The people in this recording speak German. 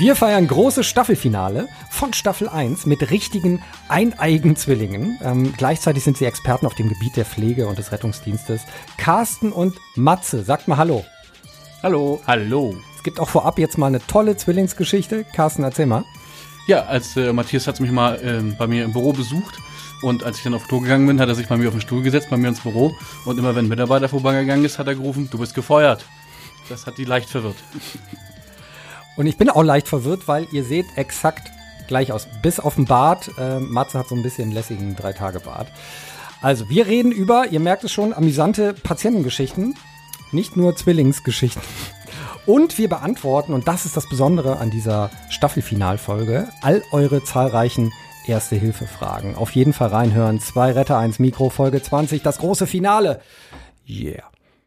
Wir feiern großes Staffelfinale von Staffel 1 mit richtigen eineigen Zwillingen. Ähm, gleichzeitig sind sie Experten auf dem Gebiet der Pflege und des Rettungsdienstes. Carsten und Matze, sagt mal Hallo. Hallo. Hallo. Es gibt auch vorab jetzt mal eine tolle Zwillingsgeschichte. Carsten, erzähl mal. Ja, als äh, Matthias hat mich mal ähm, bei mir im Büro besucht und als ich dann auf Tour gegangen bin, hat er sich bei mir auf den Stuhl gesetzt, bei mir ins Büro und immer wenn ein Mitarbeiter vorbeigegangen ist, hat er gerufen, du bist gefeuert. Das hat die leicht verwirrt. Und ich bin auch leicht verwirrt, weil ihr seht exakt gleich aus. Bis auf den Bart. Äh, Matze hat so ein bisschen lässigen Drei-Tage-Bart. Also, wir reden über, ihr merkt es schon, amüsante Patientengeschichten. Nicht nur Zwillingsgeschichten. Und wir beantworten, und das ist das Besondere an dieser Staffelfinalfolge, all eure zahlreichen Erste-Hilfe-Fragen. Auf jeden Fall reinhören. Zwei Retter, eins Mikro, Folge 20, das große Finale. Yeah.